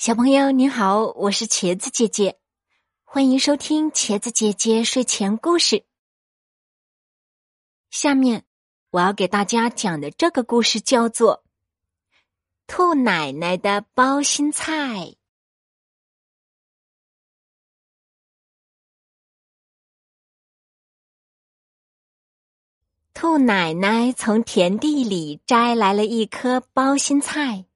小朋友你好，我是茄子姐姐，欢迎收听茄子姐姐睡前故事。下面我要给大家讲的这个故事叫做《兔奶奶的包心菜》。兔奶奶从田地里摘来了一颗包心菜，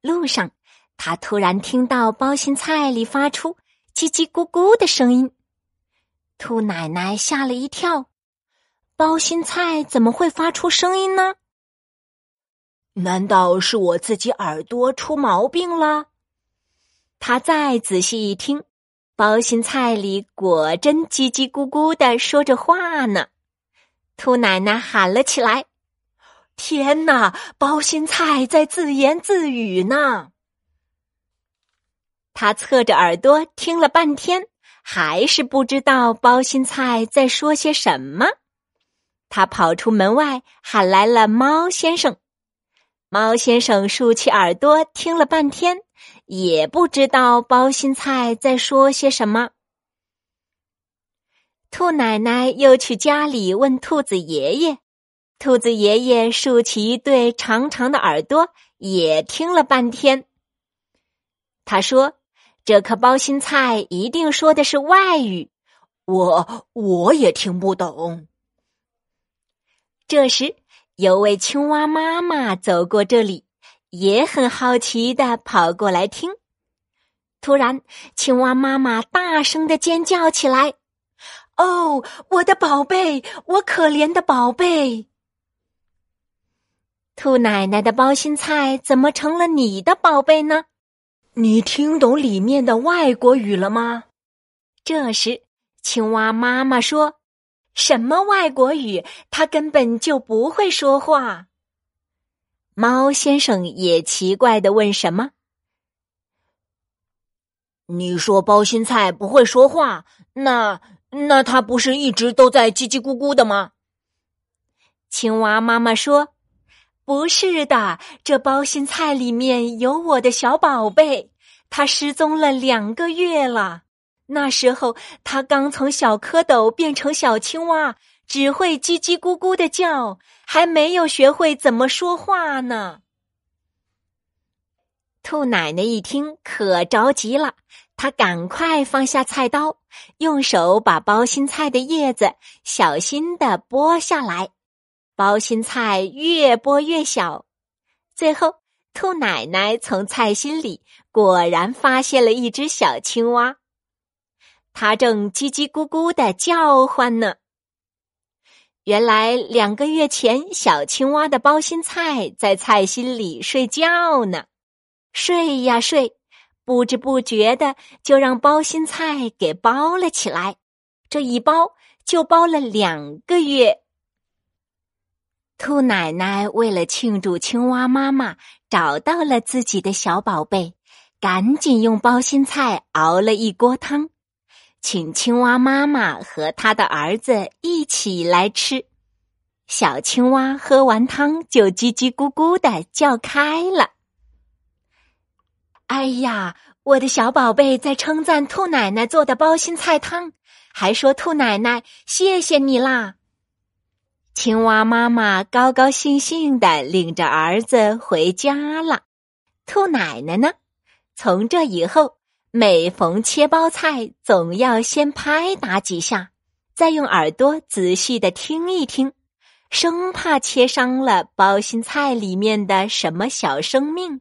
路上。他突然听到包心菜里发出叽叽咕咕的声音，兔奶奶吓了一跳。包心菜怎么会发出声音呢？难道是我自己耳朵出毛病了？他再仔细一听，包心菜里果真叽叽咕咕的说着话呢。兔奶奶喊了起来：“天哪！包心菜在自言自语呢！”他侧着耳朵听了半天，还是不知道包心菜在说些什么。他跑出门外，喊来了猫先生。猫先生竖起耳朵听了半天，也不知道包心菜在说些什么。兔奶奶又去家里问兔子爷爷，兔子爷爷竖起一对长长的耳朵，也听了半天。他说。这颗包心菜一定说的是外语，我我也听不懂。这时，有位青蛙妈妈走过这里，也很好奇的跑过来听。突然，青蛙妈妈大声的尖叫起来：“哦，我的宝贝，我可怜的宝贝！兔奶奶的包心菜怎么成了你的宝贝呢？”你听懂里面的外国语了吗？这时，青蛙妈妈说：“什么外国语？他根本就不会说话。”猫先生也奇怪的问：“什么？”你说包心菜不会说话，那那它不是一直都在叽叽咕咕的吗？青蛙妈妈说。不是的，这包心菜里面有我的小宝贝，他失踪了两个月了。那时候他刚从小蝌蚪变成小青蛙，只会叽叽咕咕的叫，还没有学会怎么说话呢。兔奶奶一听可着急了，她赶快放下菜刀，用手把包心菜的叶子小心的剥下来。包心菜越剥越小，最后兔奶奶从菜心里果然发现了一只小青蛙，它正叽叽咕咕的叫唤呢。原来两个月前，小青蛙的包心菜在菜心里睡觉呢，睡呀睡，不知不觉的就让包心菜给包了起来，这一包就包了两个月。兔奶奶为了庆祝青蛙妈妈找到了自己的小宝贝，赶紧用包心菜熬了一锅汤，请青蛙妈妈和他的儿子一起来吃。小青蛙喝完汤就叽叽咕咕的叫开了。哎呀，我的小宝贝在称赞兔奶奶做的包心菜汤，还说兔奶奶谢谢你啦。青蛙妈妈高高兴兴的领着儿子回家了。兔奶奶呢？从这以后，每逢切包菜，总要先拍打几下，再用耳朵仔细的听一听，生怕切伤了包心菜里面的什么小生命。